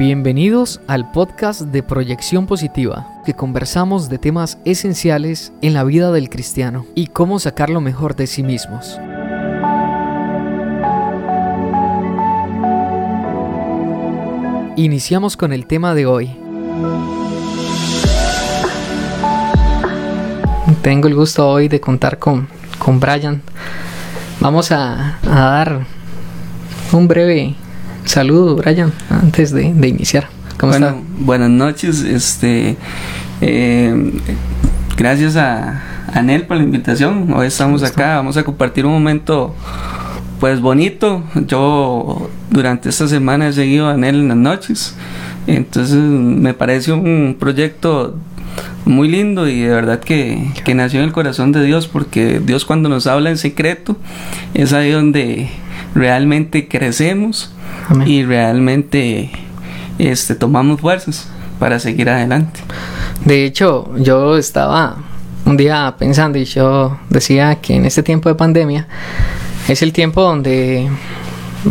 Bienvenidos al podcast de Proyección Positiva, que conversamos de temas esenciales en la vida del cristiano y cómo sacar lo mejor de sí mismos. Iniciamos con el tema de hoy. Tengo el gusto hoy de contar con, con Brian. Vamos a, a dar un breve saludo, Brian, antes de, de iniciar. ¿Cómo bueno, está? Buenas noches, este, eh, gracias a Anel por la invitación. Hoy estamos acá, vamos a compartir un momento, pues bonito. Yo durante esta semana he seguido a Anel en las noches, entonces me parece un proyecto muy lindo y de verdad que, que nació en el corazón de Dios, porque Dios cuando nos habla en secreto es ahí donde realmente crecemos Amén. y realmente este tomamos fuerzas para seguir adelante. De hecho, yo estaba un día pensando y yo decía que en este tiempo de pandemia es el tiempo donde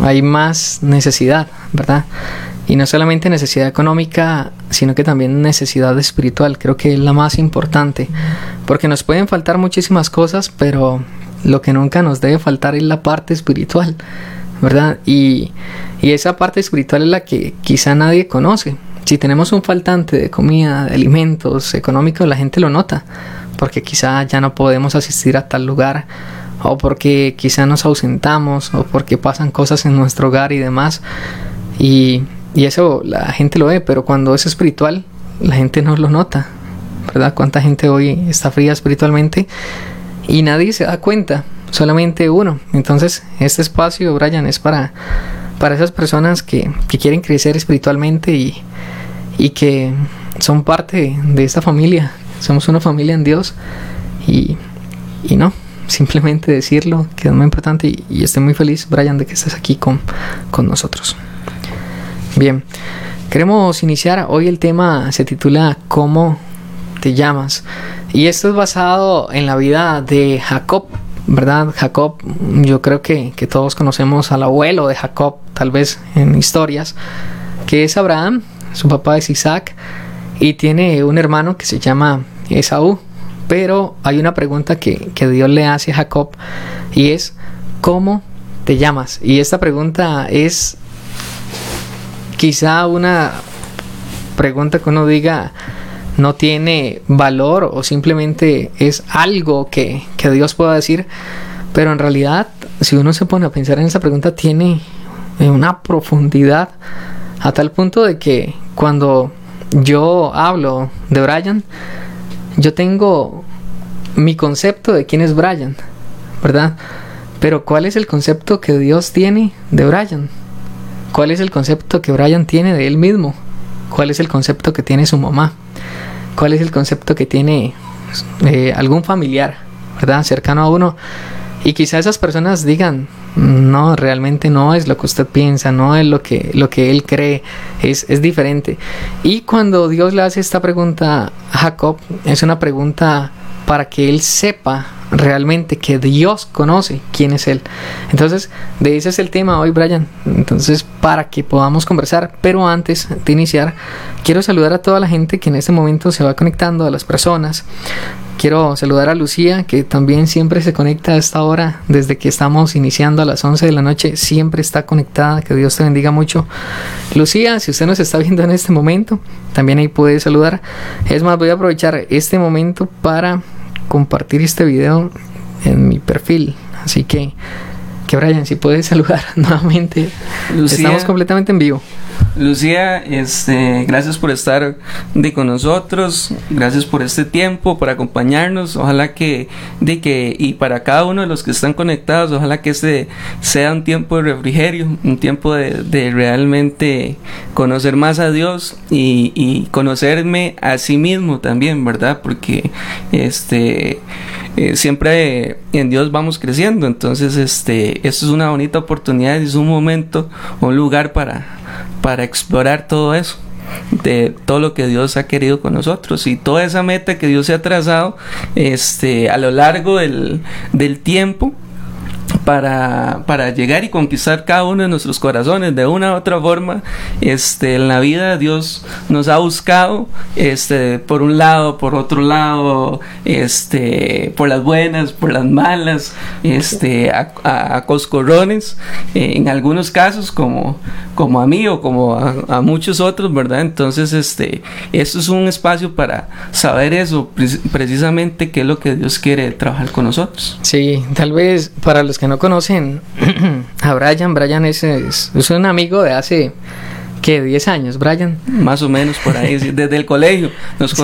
hay más necesidad, ¿verdad? Y no solamente necesidad económica, sino que también necesidad espiritual. Creo que es la más importante. Porque nos pueden faltar muchísimas cosas, pero lo que nunca nos debe faltar es la parte espiritual, ¿verdad? Y, esa parte espiritual es la que quizá nadie conoce. Si tenemos un faltante de comida, de alimentos, económicos, la gente lo nota. Porque quizá ya no podemos asistir a tal lugar o porque quizá nos ausentamos o porque pasan cosas en nuestro hogar y demás. Y, y eso la gente lo ve, pero cuando es espiritual, la gente no lo nota. ¿Verdad? ¿Cuánta gente hoy está fría espiritualmente? Y nadie se da cuenta, solamente uno. Entonces, este espacio, Brian, es para, para esas personas que, que quieren crecer espiritualmente y, y que son parte de esta familia. Somos una familia en Dios. Y, y no, simplemente decirlo, que es muy importante. Y, estoy muy feliz, Brian, de que estés aquí con, con nosotros. Bien, queremos iniciar. Hoy el tema se titula ¿Cómo te llamas? Y esto es basado en la vida de Jacob, ¿verdad? Jacob, yo creo que, que todos conocemos al abuelo de Jacob, tal vez en historias, que es Abraham, su papá es Isaac, y tiene un hermano que se llama Esaú. Pero hay una pregunta que, que Dios le hace a Jacob y es, ¿cómo te llamas? Y esta pregunta es quizá una pregunta que uno diga no tiene valor o simplemente es algo que, que, Dios pueda decir, pero en realidad si uno se pone a pensar en esa pregunta tiene una profundidad a tal punto de que cuando yo hablo de Brian, yo tengo mi concepto de quién es Brian, ¿verdad? Pero ¿cuál es el concepto que Dios tiene de Brian? ¿Cuál es el concepto que Brian tiene de él mismo? ¿Cuál es el concepto que tiene su mamá? ¿Cuál es el concepto que tiene eh, algún familiar, ¿verdad? Cercano a uno. Y quizá esas personas digan, no, realmente no es lo que usted piensa, no es lo que, lo que él cree, es, es diferente. Y cuando Dios le hace esta pregunta a Jacob, es una pregunta para que él sepa realmente que Dios conoce quién es Él. Entonces, de ese es el tema hoy, Brian. Entonces, para que podamos conversar, pero antes de iniciar, quiero saludar a toda la gente que en este momento se va conectando, a las personas. Quiero saludar a Lucía, que también siempre se conecta a esta hora, desde que estamos iniciando a las 11 de la noche, siempre está conectada, que Dios te bendiga mucho. Lucía, si usted nos está viendo en este momento, también ahí puede saludar. Es más, voy a aprovechar este momento para compartir este video en mi perfil. Así que, que Brian, si puedes saludar nuevamente. Lucía, Estamos completamente en vivo. Lucía, este, gracias por estar de con nosotros, gracias por este tiempo, por acompañarnos. Ojalá que, de que, y para cada uno de los que están conectados, ojalá que este sea un tiempo de refrigerio, un tiempo de, realmente conocer más a Dios y, y, conocerme a sí mismo también, ¿verdad? Porque este eh, siempre en Dios vamos creciendo. Entonces, este, esto es una bonita oportunidad, es un momento, un lugar para para explorar todo eso, de todo lo que Dios ha querido con nosotros. Y toda esa meta que Dios se ha trazado este, a lo largo del, del tiempo para, para llegar y conquistar cada uno de nuestros corazones de una u otra forma. Este, en la vida Dios nos ha buscado este, por un lado, por otro lado, este, por las buenas, por las malas, este, a, coscorrones, eh, en algunos casos como, como a mí o como a, muchos otros, ¿verdad? Entonces, este, esto es un espacio para saber eso, precisamente qué es lo que Dios quiere trabajar con nosotros. Sí, tal vez para los que no conocen a Brian, Brian es, es, un amigo de hace ¿Qué? ¿10 años, Brian? Más o menos por ahí, desde el colegio. Nos,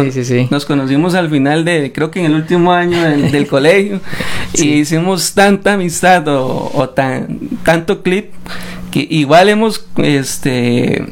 nos conocimos al final de, creo que en el último año del, colegio, y hicimos tanta amistad o, o tan, tanto clip que igual hemos este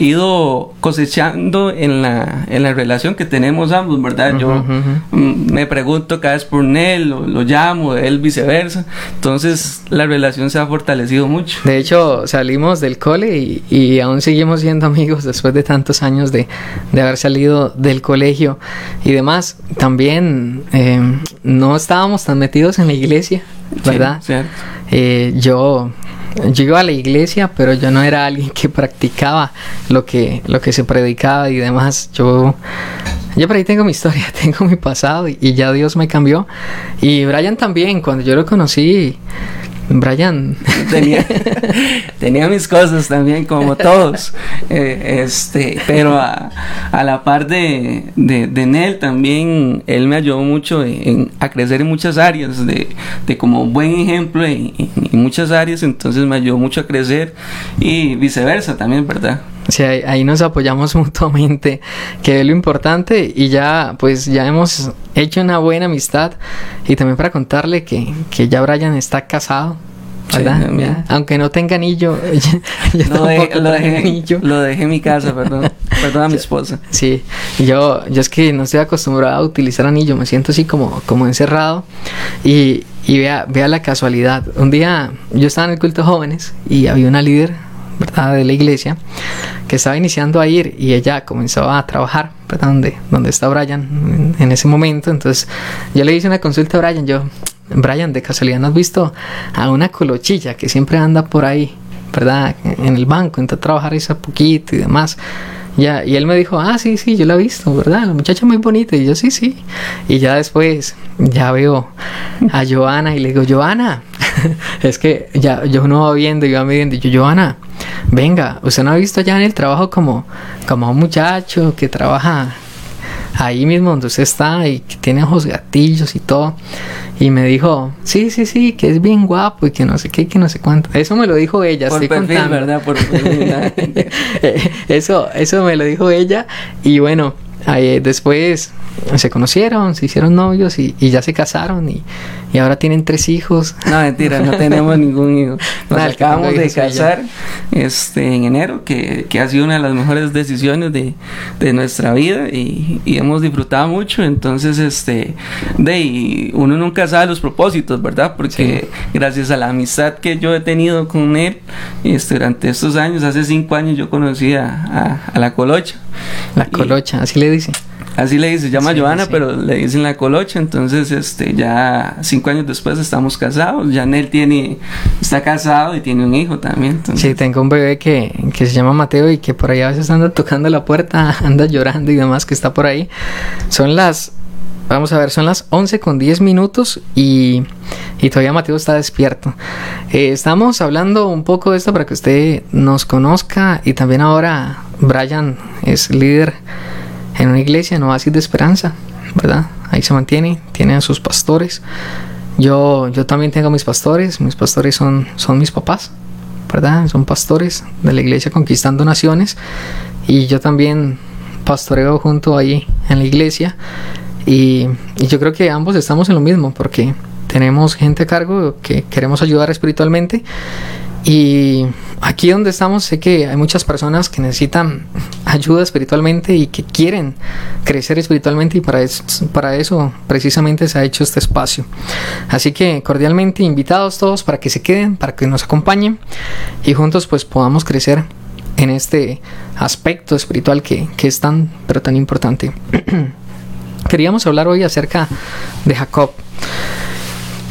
ido cosechando en la, en la relación que tenemos ambos, ¿verdad? Yo me pregunto cada vez por él, lo, lo, llamo, él viceversa. Entonces la relación se ha fortalecido mucho. De hecho, salimos del cole y, y aún seguimos siendo amigos después de tantos años de, de haber salido del colegio y demás. También eh, no estábamos tan metidos en la iglesia, ¿verdad? Eh, yo yo iba a la iglesia, pero yo no era alguien que practicaba lo que, lo que se predicaba y demás. Yo, yo por ahí tengo mi historia, tengo mi pasado y, y ya Dios me cambió. Y Brian también, cuando yo lo conocí, Brian. Tenía, tenía mis cosas también, como todos. Eh, este, pero a, a, la par de, de, de Nel también, él me ayudó mucho en, a crecer en muchas áreas, de, de como buen ejemplo en, en, muchas áreas, entonces me ayudó mucho a crecer y viceversa también, ¿verdad? Sí, ahí, ahí, nos apoyamos mutuamente, que es lo importante y ya pues ya hemos hecho una buena amistad y también para contarle que, que ya Brian está casado, ¿verdad? Aunque no tenga anillo, yo lo, dejé, lo, dejé, anillo. lo dejé en mi casa, perdón, perdón a mi esposa. Sí, yo, yo es que no estoy acostumbrado a utilizar anillo, me siento así como, como encerrado y, y vea, vea la casualidad. Un día yo estaba en el culto de jóvenes y había una líder, ¿verdad? De la iglesia que estaba iniciando a ir y ella comenzó a trabajar, ¿verdad? Donde, donde está Brian en, ese momento. Entonces yo le hice una consulta a Brian, yo, Brian, de casualidad no has visto a una colochilla que siempre anda por ahí, ¿verdad? En el banco, entra a trabajar ese poquito y demás. Ya, y él me dijo, ah, sí, sí, yo la he visto, ¿verdad? La muchacha muy bonita. Y yo, sí, sí. Y ya después, ya veo a Joana y le digo, Joana, es que ya yo no va viendo y va viendo. Y yo, Joana, venga, usted no ha visto ya en el trabajo como, como un muchacho que trabaja ahí mismo donde usted está y que tiene ojos gatillos y todo. Y me dijo, sí, sí, sí, que es bien guapo y que no sé qué, que no sé cuánto. Eso me lo dijo ella, Por estoy perfil, contando. ¿verdad? Por eso, eso me lo dijo ella. Y bueno, ahí, después se conocieron, se hicieron novios y, y ya se casaron y, y, ahora tienen tres hijos. No, mentira, no tenemos ningún hijo. Nos acabamos de casar este, en enero, que, que, ha sido una de las mejores decisiones de, de nuestra vida y, y, hemos disfrutado mucho. Entonces, este, de uno nunca sabe los propósitos, ¿verdad? Porque sí. gracias a la amistad que yo he tenido con él este, durante estos años, hace cinco años yo conocí a, a, a la Colocha. La Colocha, así le dice. Así le dice, se llama sí, Joana, sí. pero le dicen la colocha. Entonces, este, ya cinco años después estamos casados. Janel tiene, está casado y tiene un hijo también. Entonces. Sí, tengo un bebé que, que se llama Mateo y que por ahí a veces anda tocando la puerta, anda llorando y demás, que está por ahí. Son las Vamos a ver, son las 11 con 10 minutos y, y todavía Mateo está despierto. Eh, estamos hablando un poco de esto para que usted nos conozca y también ahora Brian es líder en una iglesia en Oasis de Esperanza, ¿verdad? Ahí se mantiene, tiene a sus pastores. Yo, yo también tengo mis pastores, mis pastores son, son mis papás, ¿verdad? Son pastores de la iglesia Conquistando Naciones y yo también pastoreo junto ahí en la iglesia y, y yo creo que ambos estamos en lo mismo porque tenemos gente a cargo que queremos ayudar espiritualmente y aquí donde estamos sé que hay muchas personas que necesitan ayuda espiritualmente y que quieren crecer espiritualmente y para eso, para eso precisamente se ha hecho este espacio. Así que cordialmente invitados todos para que se queden, para que nos acompañen y juntos pues podamos crecer en este aspecto espiritual que, que es tan pero tan importante. Queríamos hablar hoy acerca de Jacob.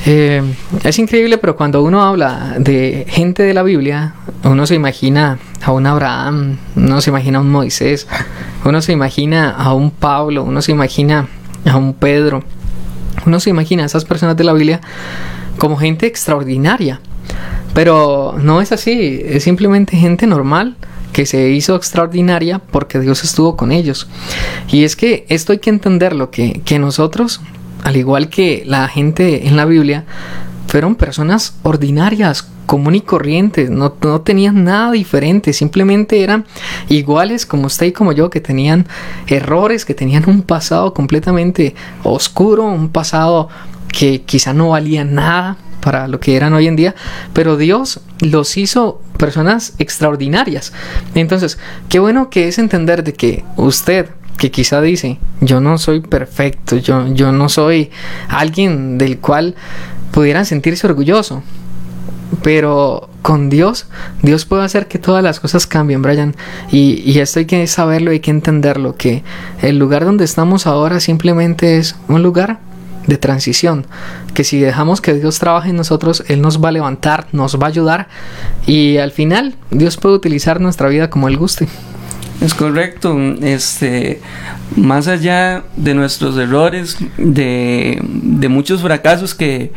Eh, es increíble, pero cuando uno habla de gente de la Biblia, uno se imagina a un Abraham, uno se imagina a un Moisés, uno se imagina a un Pablo, uno se imagina a un Pedro, uno se imagina a esas personas de la Biblia como gente extraordinaria. Pero no es así, es simplemente gente normal que se hizo extraordinaria porque Dios estuvo con ellos. Y es que esto hay que entenderlo, que, que nosotros, al igual que la gente en la Biblia, fueron personas ordinarias, común y corrientes, no, no, tenían nada diferente, simplemente eran iguales como usted y como yo, que tenían errores, que tenían un pasado completamente oscuro, un pasado que quizá no valía nada, para lo que eran hoy en día, pero Dios los hizo personas extraordinarias. Entonces, qué bueno que es entender de que usted que quizá dice, yo no soy perfecto, yo, yo no soy alguien del cual pudieran sentirse orgulloso. Pero con Dios, Dios puede hacer que todas las cosas cambien, Brian. Y, y esto hay que saberlo, hay que entenderlo, que el lugar donde estamos ahora simplemente es un lugar de transición, que si dejamos que Dios trabaje en nosotros, Él nos va a levantar, nos va a ayudar y al final Dios puede utilizar nuestra vida como Él guste. Es correcto, este, más allá de nuestros errores, de, muchos fracasos que,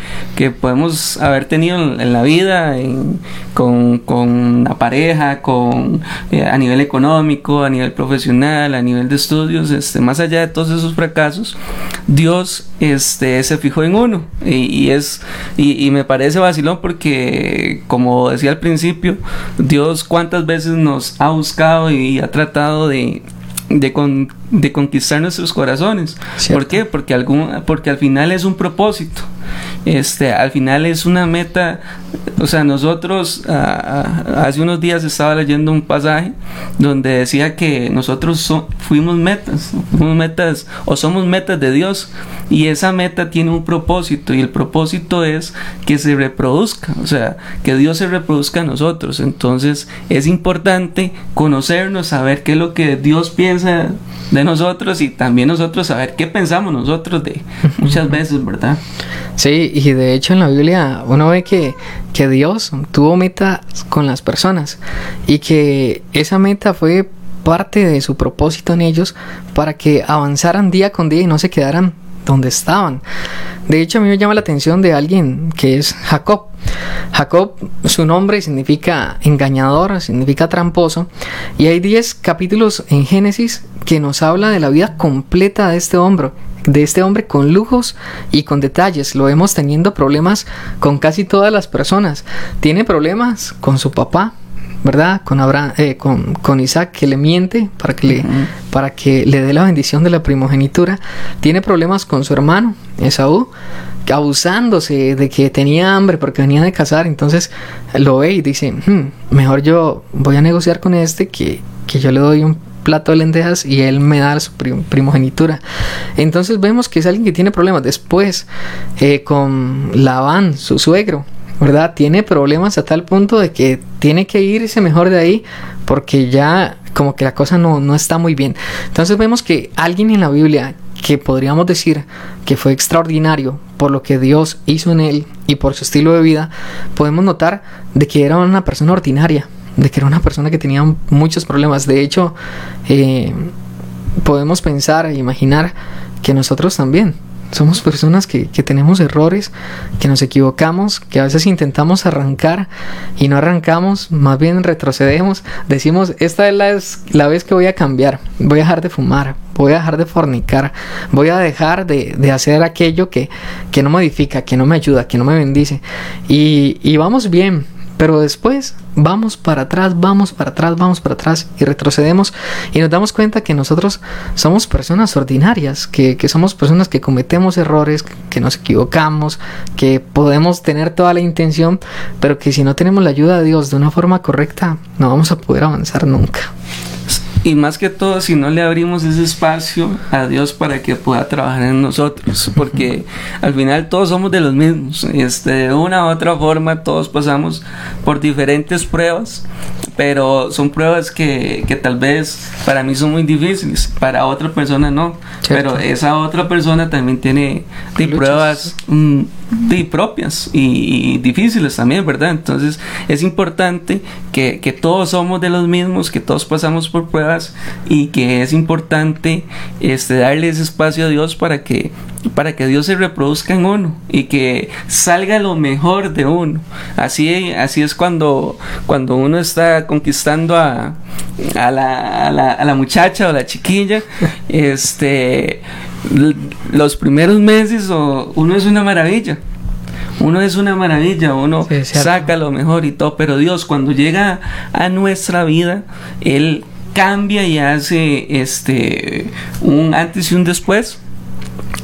podemos haber tenido en, la vida, con, la pareja, con, eh, a nivel económico, a nivel profesional, a nivel de estudios, este, más allá de todos esos fracasos, Dios este, se fijó en uno. Y, es, y, y me parece vacilón porque, como decía al principio, Dios cuántas veces nos ha buscado y ha tratado de de, con, de conquistar nuestros corazones. ¿Por qué? Porque, algún, porque al final es un propósito. Este, al final es una meta. O sea, nosotros hace unos días estaba leyendo un pasaje donde decía que nosotros fuimos metas, fuimos metas o somos metas de Dios y esa meta tiene un propósito y el propósito es que se reproduzca, o sea, que Dios se reproduzca a nosotros. Entonces es importante conocernos, saber qué es lo que Dios piensa de nosotros y también nosotros saber qué pensamos nosotros de muchas veces, ¿verdad? Sí, y de hecho en la Biblia uno ve que, que Dios tuvo meta con las personas y que esa meta fue parte de su propósito en ellos para que avanzaran día con día y no se quedaran donde estaban. De hecho, a mí me llama la atención de alguien que es Jacob. Jacob, su nombre significa engañador, significa tramposo, y hay 10 capítulos en Génesis que nos habla de la vida completa de este hombre, de este hombre con lujos y con detalles. Lo vemos teniendo problemas con casi todas las personas. Tiene problemas con su papá, ¿verdad? Con, Abraham, eh, con, con, Isaac que le miente para que, le, para que le dé la bendición de la primogenitura. Tiene problemas con su hermano, Esaú, abusándose de que tenía hambre porque venía de casar. Entonces lo ve y dice, hmm, mejor yo voy a negociar con este que, que yo le doy un plato de lentejas y él me da su primogenitura. Entonces vemos que es alguien que tiene problemas. Después, eh, con Labán, su suegro, ¿verdad? Tiene problemas a tal punto de que tiene que irse mejor de ahí porque ya como que la cosa no, no está muy bien. Entonces vemos que alguien en la Biblia que podríamos decir que fue extraordinario por lo que Dios hizo en él y por su estilo de vida, podemos notar de que era una persona ordinaria, de que era una persona que tenía muchos problemas. De hecho, eh, podemos pensar e imaginar que nosotros también somos personas que, tenemos errores, que nos equivocamos, que a veces intentamos arrancar y no arrancamos, más bien retrocedemos. Decimos, esta es la, la vez que voy a cambiar, voy a dejar de fumar, voy a dejar de fornicar, voy a dejar de, hacer aquello que, que, no modifica, que no me ayuda, que no me bendice. Y, y vamos bien, pero después vamos para atrás, vamos para atrás, vamos para atrás y retrocedemos y nos damos cuenta que nosotros somos personas ordinarias, que, somos personas que cometemos errores, que nos equivocamos, que podemos tener toda la intención, pero que si no tenemos la ayuda de Dios de una forma correcta, no vamos a poder avanzar nunca. Y más que todo, si no le abrimos ese espacio a Dios para que pueda trabajar en nosotros, porque al final todos somos de los mismos. Este, de una u otra forma, todos pasamos por diferentes pruebas, pero son pruebas que, que, tal vez para mí son muy difíciles, para otra persona no. Pero esa otra persona también tiene pruebas mm, de propias y, difíciles también, ¿verdad? Entonces es importante que, que, todos somos de los mismos, que todos pasamos por pruebas y que es importante este, darle ese espacio a Dios para que, para que Dios se reproduzca en uno y que salga lo mejor de uno. Así, así es cuando, cuando uno está conquistando a, a, la, a, la, a la muchacha o la chiquilla. este los primeros meses o uno es una maravilla. Uno es una maravilla, uno saca lo mejor y todo, pero Dios cuando llega a nuestra vida, Él cambia y hace este un antes y un después.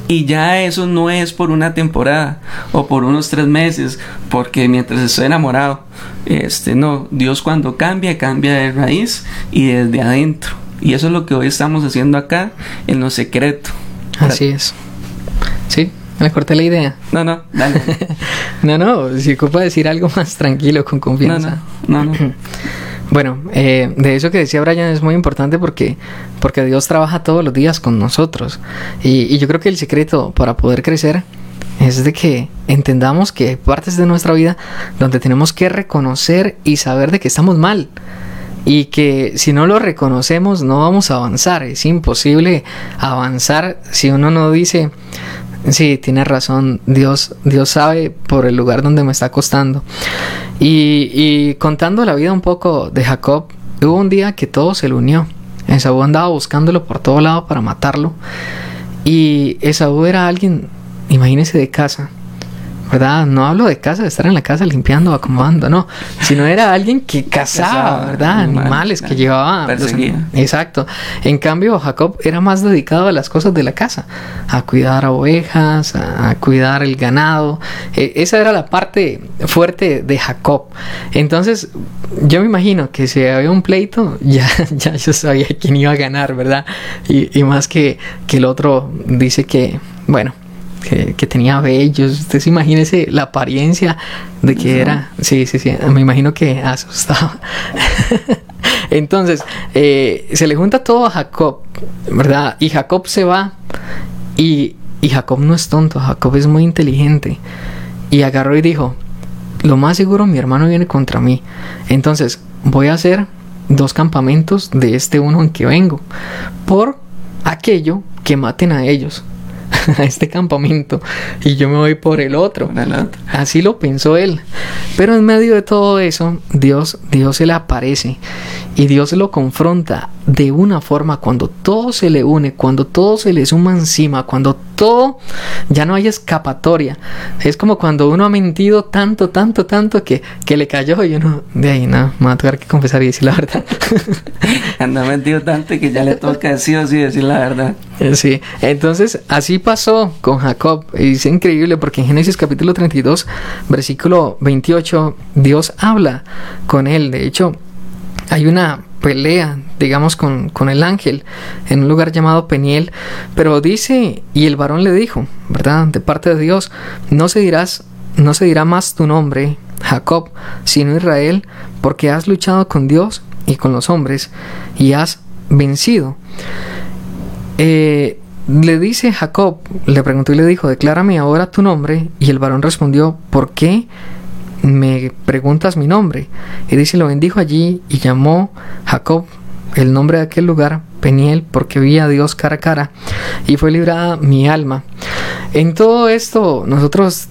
Y ya eso no es por una temporada o por unos tres meses, porque mientras estoy enamorado, este no, Dios cuando cambia, cambia de raíz y desde adentro. Y eso es lo que hoy estamos haciendo acá en lo secreto. Así es. Sí, me corté la idea. No, no, dale. no, no, si ocupa decir algo más tranquilo, con confianza. No, no, no. bueno, eh, de eso que decía Brian es muy importante porque, porque Dios trabaja todos los días con nosotros. Y, y yo creo que el secreto para poder crecer es de que entendamos que hay partes de nuestra vida donde tenemos que reconocer y saber de que estamos mal y que si no lo reconocemos no vamos a avanzar. Es imposible avanzar si uno no dice, sí, tiene razón, Dios, Dios sabe por el lugar donde me está costando. Y, y contando la vida un poco de Jacob, hubo un día que todo se le unió. Esaú andaba buscándolo por todo lado para matarlo. Y Esaú era alguien, imagínese, de casa. ¿Verdad? No hablo de casa, de estar en la casa limpiando, acomodando, no, sino era alguien que cazaba, ¿verdad? Animales que llevaba. exacto. En cambio, Jacob era más dedicado a las cosas de la casa, a cuidar a ovejas, a, cuidar el ganado. E, esa era la parte fuerte de Jacob. Entonces, yo me imagino que si había un pleito, ya, ya yo sabía quién iba a ganar, ¿verdad? Y, y más que, que el otro dice que, bueno, que, tenía vellos. Usted se imagínese la apariencia de que era. Sí, sí, sí. Me imagino que asustaba. Entonces, eh, se le junta todo a Jacob, ¿verdad? Y Jacob se va. Y, y Jacob no es tonto, Jacob es muy inteligente. Y agarró y dijo: Lo más seguro, mi hermano viene contra mí. Entonces, voy a hacer dos campamentos de este uno en que vengo. Por aquello que maten a ellos. a este campamento y yo me voy por el otro. Así lo pensó él. Pero en medio de todo eso, Dios, Dios se le aparece y Dios lo confronta de una forma cuando todo se le une, cuando todo se le suma encima, cuando todo ya no hay escapatoria. Es como cuando uno ha mentido tanto, tanto, tanto que, que le cayó y uno de ahí no, me va a tocar que confesar y decir la verdad. Anda mentido tanto que ya le toca decir así decir la verdad. Eh, sí, entonces así pasó con Jacob. Y es increíble porque en Génesis capítulo 32, versículo 28, Dios habla con él. De hecho, hay una pelea, digamos, con, con, el ángel en un lugar llamado Peniel, pero dice, y el varón le dijo, ¿verdad? De parte de Dios, no se dirás, no se dirá más tu nombre, Jacob, sino Israel, porque has luchado con Dios y con los hombres y has vencido. Eh, le dice Jacob, le preguntó y le dijo, declárame ahora tu nombre, y el varón respondió, ¿por qué? Me preguntas mi nombre. Y dice, lo bendijo allí y llamó Jacob el nombre de aquel lugar, Peniel, porque vi a Dios cara a cara y fue librada mi alma. En todo esto, nosotros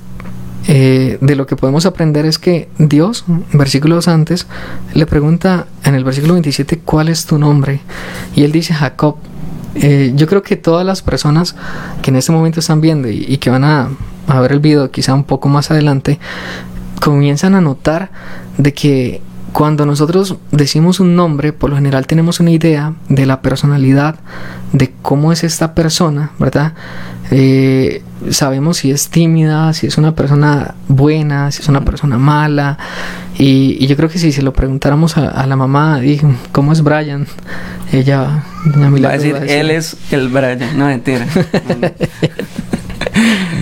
eh, de lo que podemos aprender es que Dios, versículos antes, le pregunta en el versículo 27, ¿cuál es tu nombre? Y él dice Jacob. Eh, yo creo que todas las personas que en este momento están viendo y, que van a, a ver el video quizá un poco más adelante, comienzan a notar de que cuando nosotros decimos un nombre, por lo general tenemos una idea de la personalidad, de cómo es esta persona, ¿verdad? Eh, sabemos si es tímida, si es una persona buena, si es una persona mala. Y, yo creo que si se lo preguntáramos a, la mamá, ¿cómo es Brian? Ella va a decir, él es el Brian, no mentira.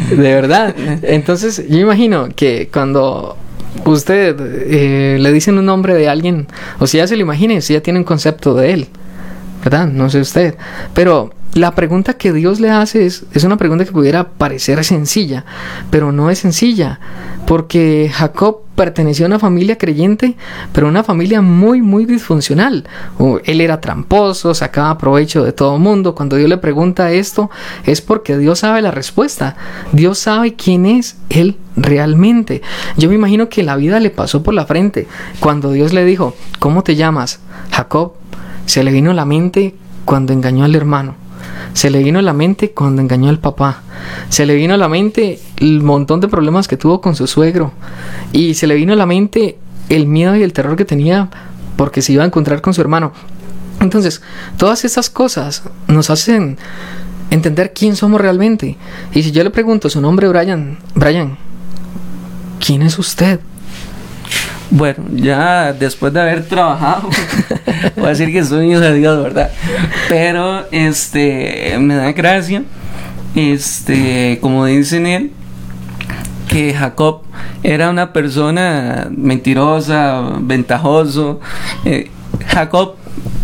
de verdad. Entonces, yo imagino que cuando usted eh, le dicen un nombre de alguien, o si ya se lo imagine, si ya tiene un concepto de él, ¿verdad? No sé usted. Pero la pregunta que Dios le hace es, es una pregunta que pudiera parecer sencilla, pero no es sencilla, porque Jacob perteneció a una familia creyente, pero una familia muy, muy disfuncional. Él era tramposo, sacaba provecho de todo mundo. Cuando Dios le pregunta esto, es porque Dios sabe la respuesta. Dios sabe quién es Él realmente. Yo me imagino que la vida le pasó por la frente. Cuando Dios le dijo, ¿cómo te llamas? Jacob, se le vino a la mente cuando engañó al hermano. Se le vino a la mente cuando engañó al papá. Se le vino a la mente el montón de problemas que tuvo con su suegro. Y se le vino a la mente el miedo y el terror que tenía porque se iba a encontrar con su hermano. Entonces, todas esas cosas nos hacen entender quién somos realmente. Y si yo le pregunto su nombre, Brian, Brian, ¿quién es usted? Bueno, ya después de haber trabajado, voy a decir que soy hijo de Dios, ¿verdad? Pero este me da gracia, este, como dicen él, que Jacob era una persona mentirosa, ventajoso. Eh, Jacob,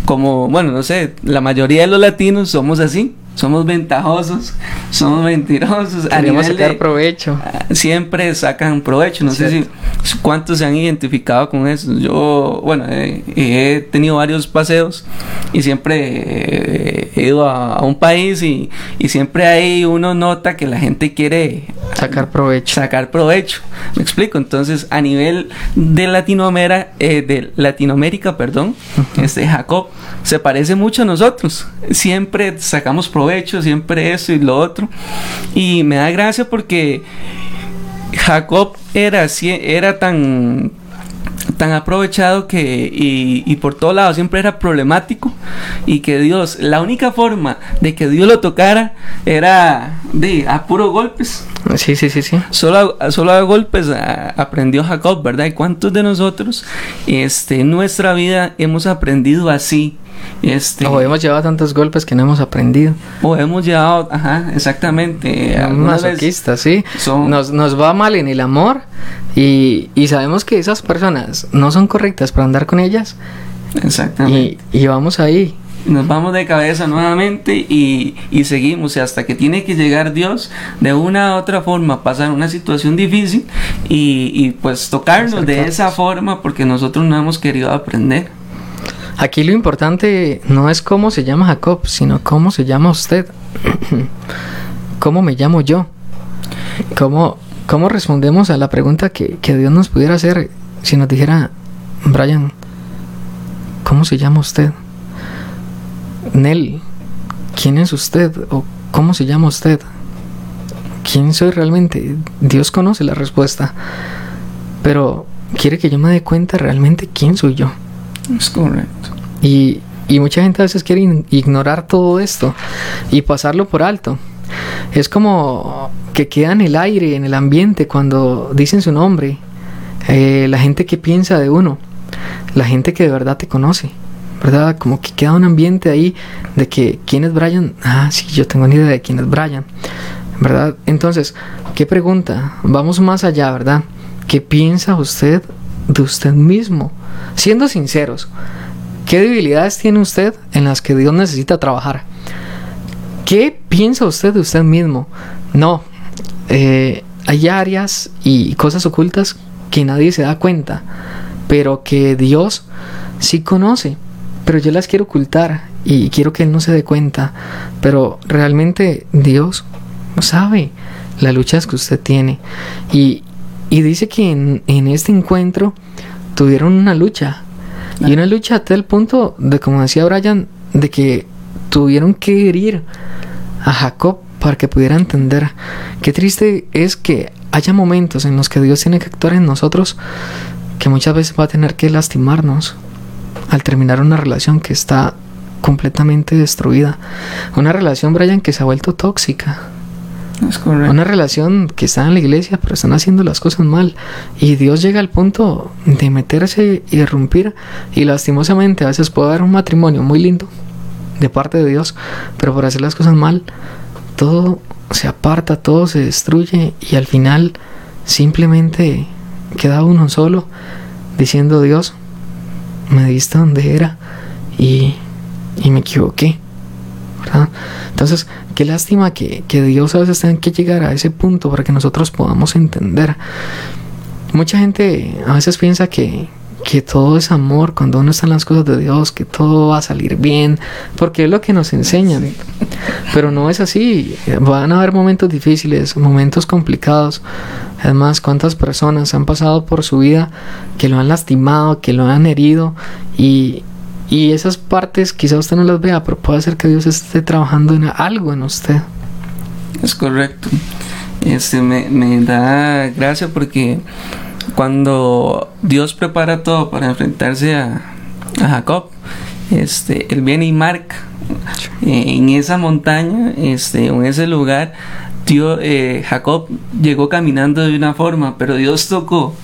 como, bueno, no sé, la mayoría de los latinos somos así somos ventajosos, somos mentirosos. Queremos sacar provecho. Ah, siempre sacan provecho. No sé si cuántos se han identificado con eso. Yo, bueno, he tenido varios paseos y siempre he ido a, un país y, y, siempre ahí uno nota que la gente quiere sacar provecho. Sacar provecho. Me explico. Entonces, a nivel de Latinoamérica, eh, de Latinoamérica, perdón, este Jacob se parece mucho a nosotros. Siempre sacamos provecho hecho siempre eso y lo otro. Y me da gracia porque Jacob era, era tan tan aprovechado que y, por todos lados siempre era problemático y que Dios la única forma de que Dios lo tocara era de a puros golpes. Sí sí sí sí. Solo a, solo a golpes aprendió Jacob verdad y cuántos de nosotros este en nuestra vida hemos aprendido así este, o hemos llevado tantos golpes que no hemos aprendido. O hemos llevado, ajá, exactamente. Masoquistas, sí. Nos, nos va mal en el amor y, y, sabemos que esas personas no son correctas para andar con ellas. Exactamente. Y, y vamos ahí. Nos vamos de cabeza nuevamente y, y seguimos hasta que tiene que llegar Dios de una u otra forma, pasar una situación difícil y, y pues tocarnos de esa forma porque nosotros no hemos querido aprender. Aquí lo importante no es cómo se llama Jacob, sino cómo se llama usted. ¿Cómo me llamo yo? ¿Cómo, cómo respondemos a la pregunta que, que Dios nos pudiera hacer si nos dijera, Brian, ¿cómo se llama usted? Nell, ¿quién es usted? ¿O cómo se llama usted? ¿Quién soy realmente? Dios conoce la respuesta. Pero quiere que yo me dé cuenta realmente quién soy yo. Es. Y, y mucha gente a veces quiere ignorar todo esto y pasarlo por alto. Es como que queda en el aire, en el ambiente, cuando dicen su nombre. Eh, la gente que piensa de uno, la gente que de verdad te conoce, ¿verdad? Como que queda un ambiente ahí de que quién es Brian. Ah, sí, yo tengo ni idea de quién es Brian, ¿verdad? Entonces, ¿qué pregunta? Vamos más allá, ¿verdad? ¿Qué piensa usted de usted mismo? Siendo sinceros, ¿qué debilidades tiene usted en las que Dios necesita trabajar? ¿Qué piensa usted de usted mismo? No, eh, hay áreas y cosas ocultas que nadie se da cuenta, pero que Dios sí conoce. Pero yo las quiero ocultar y quiero que Él no se dé cuenta. Pero realmente Dios sabe las luchas que usted tiene. Y, dice que en, en este encuentro tuvieron una lucha. Y una lucha hasta el punto de, como decía Brian, de que tuvieron que herir a Jacob para que pudiera entender. Qué triste es que haya momentos en los que Dios tiene que actuar en nosotros que muchas veces va a tener que lastimarnos al terminar una relación que está completamente destruida. Una relación, Brian, que se ha vuelto tóxica. Una relación que está en la iglesia, pero están haciendo las cosas mal. Y Dios llega al punto de meterse y irrumpir. Y lastimosamente a veces puede haber un matrimonio muy lindo de parte de Dios, pero por hacer las cosas mal, todo se aparta, todo se destruye y al final simplemente queda uno solo diciendo Dios, me diste donde era y, y me equivoqué. ¿Verdad? Entonces, qué lástima que, que Dios a veces tenga que llegar a ese punto para que nosotros podamos entender. Mucha gente a veces piensa que, que todo es amor cuando uno está en las cosas de Dios, que todo va a salir bien, porque es lo que nos enseñan. Pero no es así. Van a haber momentos difíciles, momentos complicados. Además, cuántas personas han pasado por su vida que lo han lastimado, que lo han herido y, y esas partes quizá usted no las vea, pero puede ser que Dios esté trabajando en algo en usted. Es correcto. Este me, me da gracia porque cuando Dios prepara todo para enfrentarse a, a Jacob, este, él viene y marca en esa montaña, este, en ese lugar, Dios, eh, Jacob llegó caminando de una forma, pero Dios tocó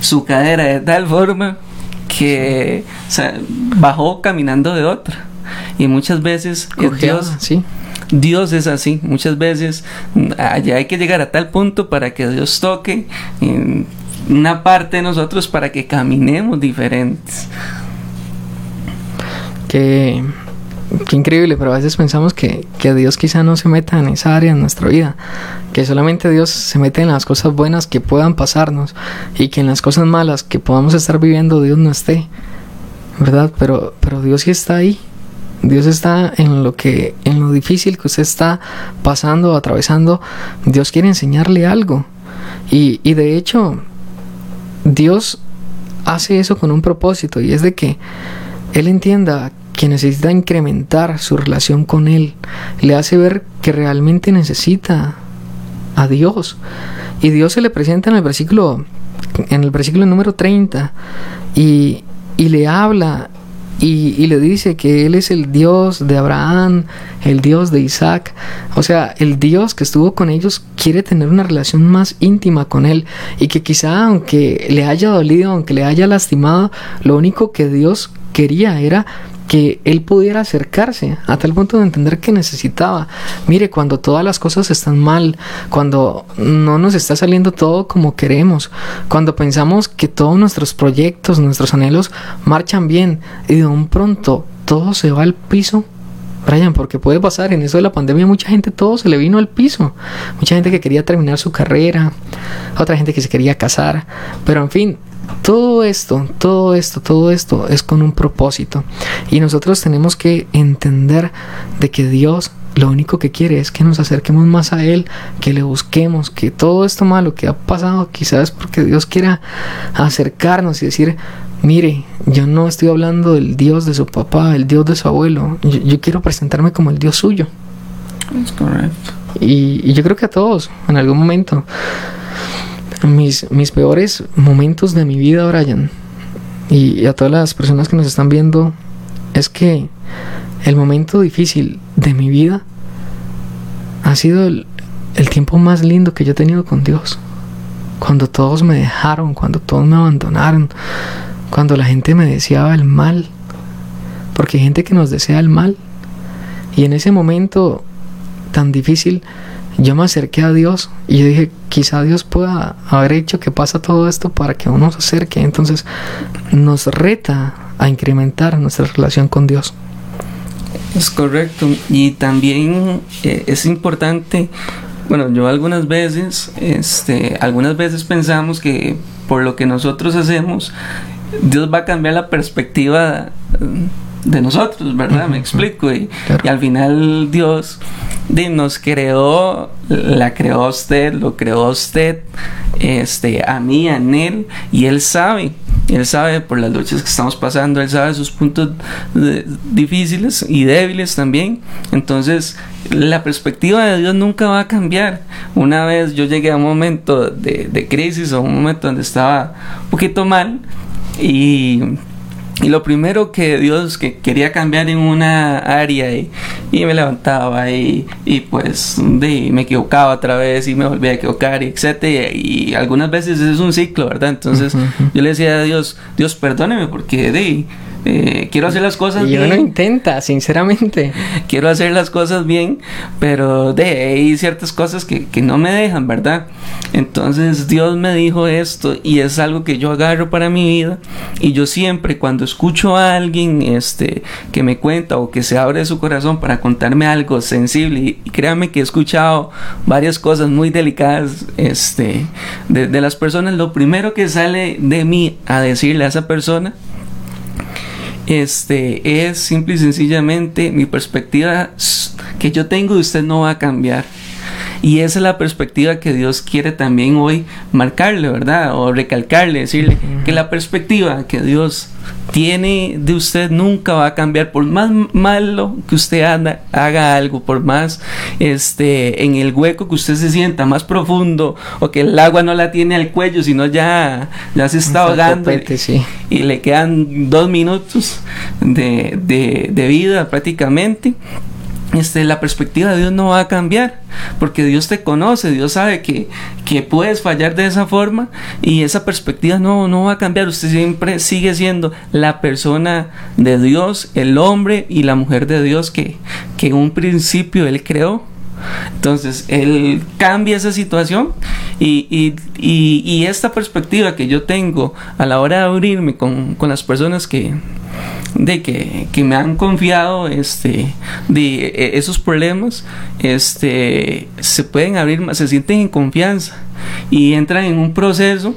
su cadera de tal forma que o sea, bajó caminando de otra. Y muchas veces Dios, sí. Dios es así. Muchas veces allá hay que llegar a tal punto para que Dios toque en una parte de nosotros para que caminemos diferentes. Qué, qué increíble, pero a veces pensamos que, que Dios quizá no se meta en esa área en nuestra vida, que solamente Dios se mete en las cosas buenas que puedan pasarnos y que en las cosas malas que podamos estar viviendo Dios no esté, ¿verdad? Pero, pero Dios sí está ahí. Dios está en lo que, en lo difícil que usted está pasando, atravesando. Dios quiere enseñarle algo. Y, y de hecho, Dios hace eso con un propósito y es de que Él entienda que necesita incrementar su relación con Él. Le hace ver que realmente necesita a Dios. Y Dios se le presenta en el versículo, en el versículo número 30 y, y le habla y, y, le dice que Él es el Dios de Abraham, el Dios de Isaac. O sea, el Dios que estuvo con ellos quiere tener una relación más íntima con Él. Y que quizá aunque le haya dolido, aunque le haya lastimado, lo único que Dios quería era que él pudiera acercarse a tal punto de entender que necesitaba. Mire, cuando todas las cosas están mal, cuando no nos está saliendo todo como queremos, cuando pensamos que todos nuestros proyectos, nuestros anhelos marchan bien y de un pronto todo se va al piso. Brian, porque puede pasar en eso de la pandemia, mucha gente todo se le vino al piso. Mucha gente que quería terminar su carrera, otra gente que se quería casar, pero en fin, todo esto, todo esto, todo esto es con un propósito. Y nosotros tenemos que entender de que Dios lo único que quiere es que nos acerquemos más a Él, que le busquemos, que todo esto malo que ha pasado quizás porque Dios quiera acercarnos y decir, mire, yo no estoy hablando del Dios de su papá, el Dios de su abuelo, yo, yo quiero presentarme como el Dios suyo. Es correcto. Y, y yo creo que a todos, en algún momento mis, mis peores momentos de mi vida, Brian, y, y, a todas las personas que nos están viendo, es que el momento difícil de mi vida ha sido el, el tiempo más lindo que yo he tenido con Dios. Cuando todos me dejaron, cuando todos me abandonaron, cuando la gente me deseaba el mal, porque hay gente que nos desea el mal. Y en ese momento tan difícil, yo me acerqué a Dios y yo dije, quizá Dios pueda haber hecho que pasa todo esto para que uno se acerque. Entonces nos reta a incrementar nuestra relación con Dios. Es correcto. Y también eh, es importante, bueno, yo algunas veces, este, algunas veces pensamos que por lo que nosotros hacemos, Dios va a cambiar la perspectiva de nosotros, ¿verdad? Uh -huh. Me explico. Y, claro. y, al final Dios de, nos creó, la creó a usted, lo creó a usted, este, a mí, a él, y Él sabe. Él sabe por las luchas que estamos pasando, Él sabe sus puntos de, difíciles y débiles también. Entonces, la perspectiva de Dios nunca va a cambiar. Una vez yo llegué a un momento de, de crisis o un momento donde estaba un poquito mal y y lo primero que Dios que quería cambiar en una área y, y me levantaba y, y pues de, me equivocaba otra vez y me volvía a equivocar y etcétera y, y algunas veces es un ciclo, ¿verdad? Entonces uh -huh. yo le decía a Dios, Dios perdóneme porque de, Eh, quiero hacer las cosas y bien. uno intenta, sinceramente. quiero hacer las cosas bien, pero de hay ciertas cosas que, que no me dejan, ¿verdad? Entonces Dios me dijo esto y es algo que yo agarro para mi vida y yo siempre cuando escucho a alguien este que me cuenta o que se abre su corazón para contarme algo sensible y, y créanme que he escuchado varias cosas muy delicadas este de, de las personas lo primero que sale de mí a decirle a esa persona este es simple y sencillamente mi perspectiva que yo tengo de usted no va a cambiar. Y esa es la perspectiva que Dios quiere también hoy marcarle, ¿verdad? O recalcarle, decirle que la perspectiva que Dios tiene de usted nunca va a cambiar por más malo que usted anda, haga algo por más este en el hueco que usted se sienta más profundo o que el agua no la tiene al cuello sino ya ya se está ahogando Copete, sí. y le quedan dos minutos de, de, de vida prácticamente este, la perspectiva de Dios no va a cambiar, porque Dios te conoce, Dios sabe que, que puedes fallar de esa forma y esa perspectiva no, no va a cambiar, usted siempre sigue siendo la persona de Dios, el hombre y la mujer de Dios que, que en un principio Él creó. Entonces, Él cambia esa situación y, y, y, y esta perspectiva que yo tengo a la hora de abrirme con, con las personas que, de que, que, me han confiado este de esos problemas este se pueden abrir más se sienten en confianza y entran en un proceso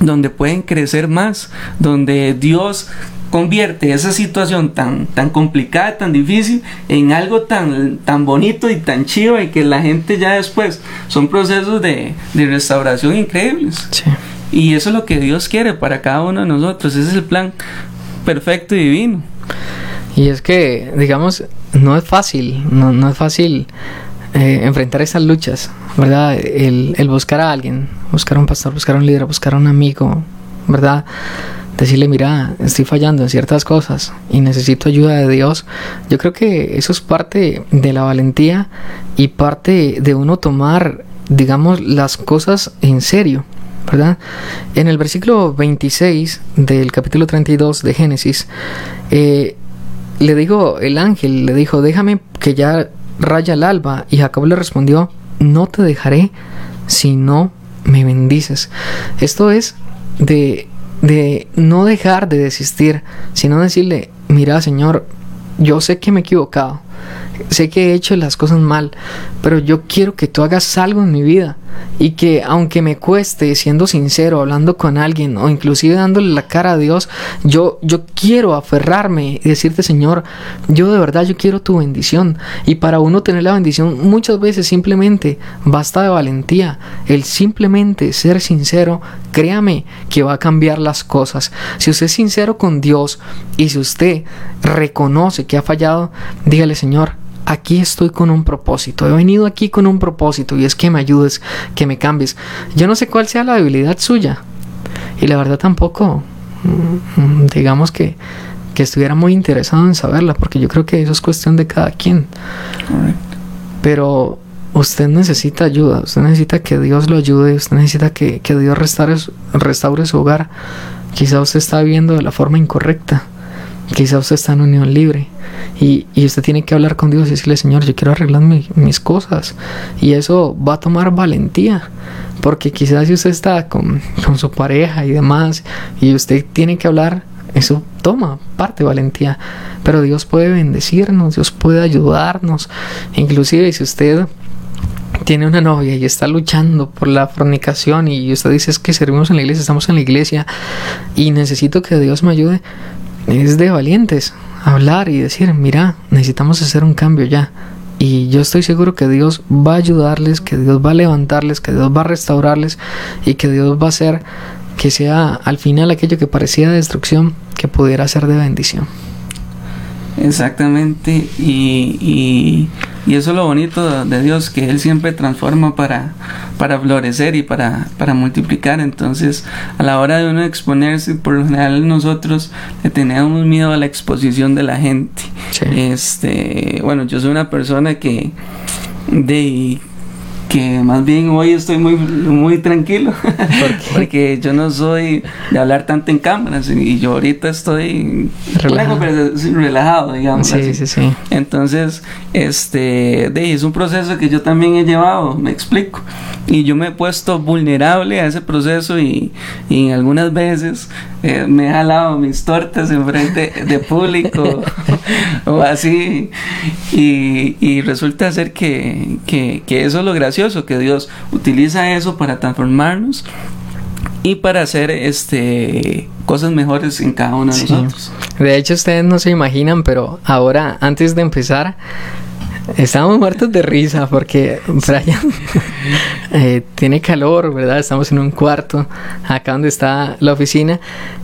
donde pueden crecer más donde Dios convierte esa situación tan, tan complicada, tan difícil, en algo tan, tan bonito y tan chido y que la gente ya después son procesos de, de restauración increíbles. Sí. Y eso es lo que Dios quiere para cada uno de nosotros, ese es el plan perfecto y divino. Y es que, digamos, no es fácil, no, es fácil eh, enfrentar esas luchas, ¿verdad? El, el, buscar a alguien, buscar a un pastor, buscar a un líder, buscar a un amigo, ¿verdad? Decirle, mira, estoy fallando en ciertas cosas y necesito ayuda de Dios. Yo creo que eso es parte de la valentía y parte de uno tomar, digamos, las cosas en serio. En el versículo 26 del capítulo 32 de Génesis, eh, le dijo el ángel, le dijo, déjame que ya raya el alba. Y Jacob le respondió, no te dejaré si no me bendices. Esto es de, de no dejar de desistir, sino decirle, mira Señor, yo sé que me he equivocado, sé que he hecho las cosas mal, pero yo quiero que tú hagas algo en mi vida y que aunque me cueste siendo sincero hablando con alguien o inclusive dándole la cara a Dios yo yo quiero aferrarme y decirte Señor yo de verdad yo quiero tu bendición y para uno tener la bendición muchas veces simplemente basta de valentía. El simplemente ser sincero créame que va a cambiar las cosas. Si usted es sincero con Dios y si usted reconoce que ha fallado dígale Señor aquí estoy con un propósito. He venido aquí con un propósito y es que me ayudes, que me cambies. Yo no sé cuál sea la debilidad suya. Y la verdad tampoco, digamos que, que estuviera muy interesado en saberla, porque yo creo que eso es cuestión de cada quien. Pero usted necesita ayuda, usted necesita que Dios lo ayude, usted necesita que, que Dios restaure, restaure su hogar. Quizá usted está viviendo de la forma incorrecta. Quizá usted está en unión libre y, y, usted tiene que hablar con Dios y decirle, Señor, yo quiero arreglar mi, mis cosas. Y eso va a tomar valentía, porque quizás si usted está con, con su pareja y demás, y usted tiene que hablar, eso toma parte valentía. Pero Dios puede bendecirnos, Dios puede ayudarnos. Inclusive si usted tiene una novia y está luchando por la fornicación y usted dice es que servimos en la iglesia, estamos en la iglesia y necesito que Dios me ayude, es de valientes hablar y decir, mira, necesitamos hacer un cambio ya. Y yo estoy seguro que Dios va a ayudarles, que Dios va a levantarles, que Dios va a restaurarles y que Dios va a hacer que sea al final aquello que parecía destrucción, que pudiera ser de bendición. Exactamente, y, y, y, eso es lo bonito de Dios, que Él siempre transforma para, para florecer y para, para multiplicar. Entonces, a la hora de uno exponerse, por lo general nosotros le tenemos miedo a la exposición de la gente. Sí. Este, bueno, yo soy una persona que de que más bien hoy estoy muy, muy tranquilo, porque yo no soy de hablar tanto en cámaras y yo ahorita estoy relajado, relajado digamos. Sí, sí, sí. Entonces, este, de, es un proceso que yo también he llevado, me explico. Y yo me he puesto vulnerable a ese proceso y, y algunas veces eh, me he jalado mis tortas en frente de público o así. Y, y resulta ser que, que, que eso es lo gracioso, que Dios utiliza eso para transformarnos y para hacer este cosas mejores en cada uno de nosotros. De hecho, ustedes no se imaginan, pero ahora, antes de empezar, Estamos muertos de risa porque Brian eh, tiene calor, ¿verdad? Estamos en un cuarto, acá donde está la oficina,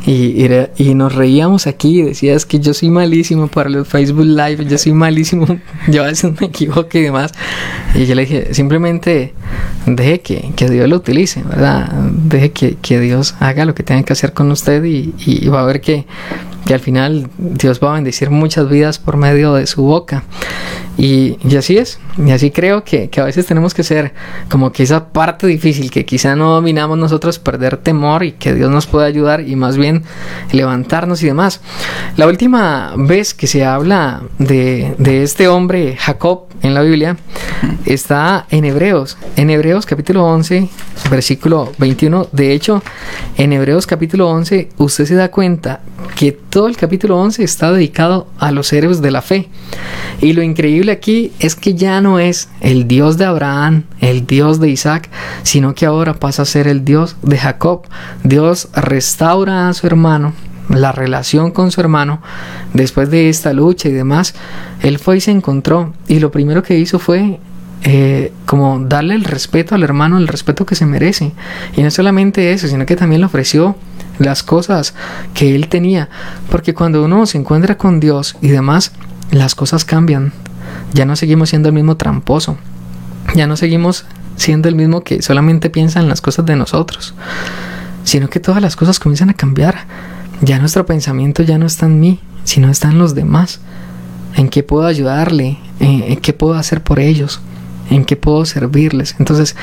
y, y, nos reíamos aquí. Decías que yo soy malísimo para los Facebook Live, yo soy malísimo, yo a veces me equivoco y demás. Y yo le dije, simplemente deje que, que Dios lo utilice, ¿verdad? Deje que, que, Dios haga lo que tenga que hacer con usted y, y va a ver que, que al final Dios va a bendecir muchas vidas por medio de su boca. Y, así es, y así creo que, a veces tenemos que ser como que esa parte difícil que quizá no dominamos nosotros, perder temor y que Dios nos pueda ayudar y más bien levantarnos y demás. La última vez que se habla de, de este hombre, Jacob, en la Biblia, está en Hebreos, en Hebreos capítulo 11, versículo 21. De hecho, en Hebreos capítulo 11, usted se da cuenta que todo el capítulo 11 está dedicado a los héroes de la fe. Y lo increíble aquí es que ya no es el Dios de Abraham, el Dios de Isaac, sino que ahora pasa a ser el Dios de Jacob. Dios restaura a su hermano, la relación con su hermano, después de esta lucha y demás, él fue y se encontró. Y lo primero que hizo fue eh, como darle el respeto al hermano, el respeto que se merece. Y no solamente eso, sino que también le ofreció las cosas que él tenía. Porque cuando uno se encuentra con Dios y demás, las cosas cambian. Ya no seguimos siendo el mismo tramposo. Ya no seguimos siendo el mismo que solamente piensa en las cosas de nosotros. Sino que todas las cosas comienzan a cambiar. Ya nuestro pensamiento ya no está en mí, sino está en los demás. ¿En qué puedo ayudarle? ¿En qué puedo hacer por ellos? ¿En qué puedo servirles? Entonces,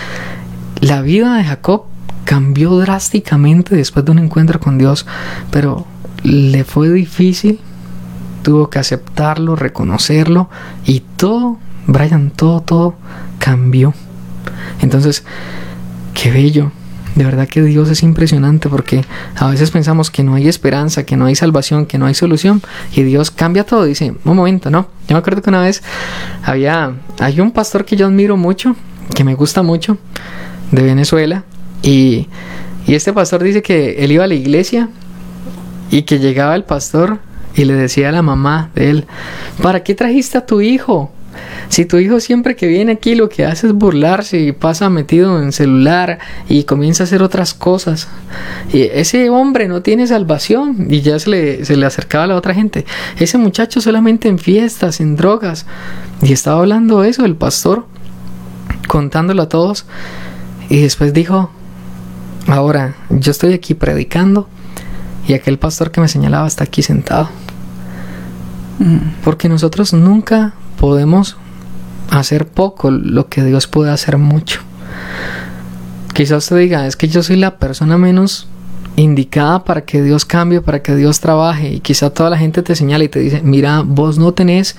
la vida de Jacob cambió drásticamente después de un encuentro con Dios, pero le fue difícil, tuvo que aceptarlo, reconocerlo y todo, Brian, todo, todo cambió. Entonces, qué bello. De verdad que Dios es impresionante porque a veces pensamos que no hay esperanza, que no hay salvación, que no hay solución y Dios cambia todo. Dice, un momento, no. Yo me acuerdo que una vez había, hay un pastor que yo admiro mucho, que me gusta mucho, de Venezuela, y, este pastor dice que él iba a la iglesia y que llegaba el pastor y le decía a la mamá de él, ¿para qué trajiste a tu hijo? Si tu hijo siempre que viene aquí lo que hace es burlarse y pasa metido en celular y comienza a hacer otras cosas, y ese hombre no tiene salvación y ya se le, se le acercaba a la otra gente, ese muchacho solamente en fiestas, en drogas, y estaba hablando eso el pastor, contándolo a todos, y después dijo, Ahora, yo estoy aquí predicando y aquel pastor que me señalaba está aquí sentado. Mm. Porque nosotros nunca podemos hacer poco lo que Dios puede hacer mucho. Quizás usted diga, es que yo soy la persona menos indicada para que Dios cambie, para que Dios trabaje. Y quizá toda la gente te señala y te dice, mira, vos no tenés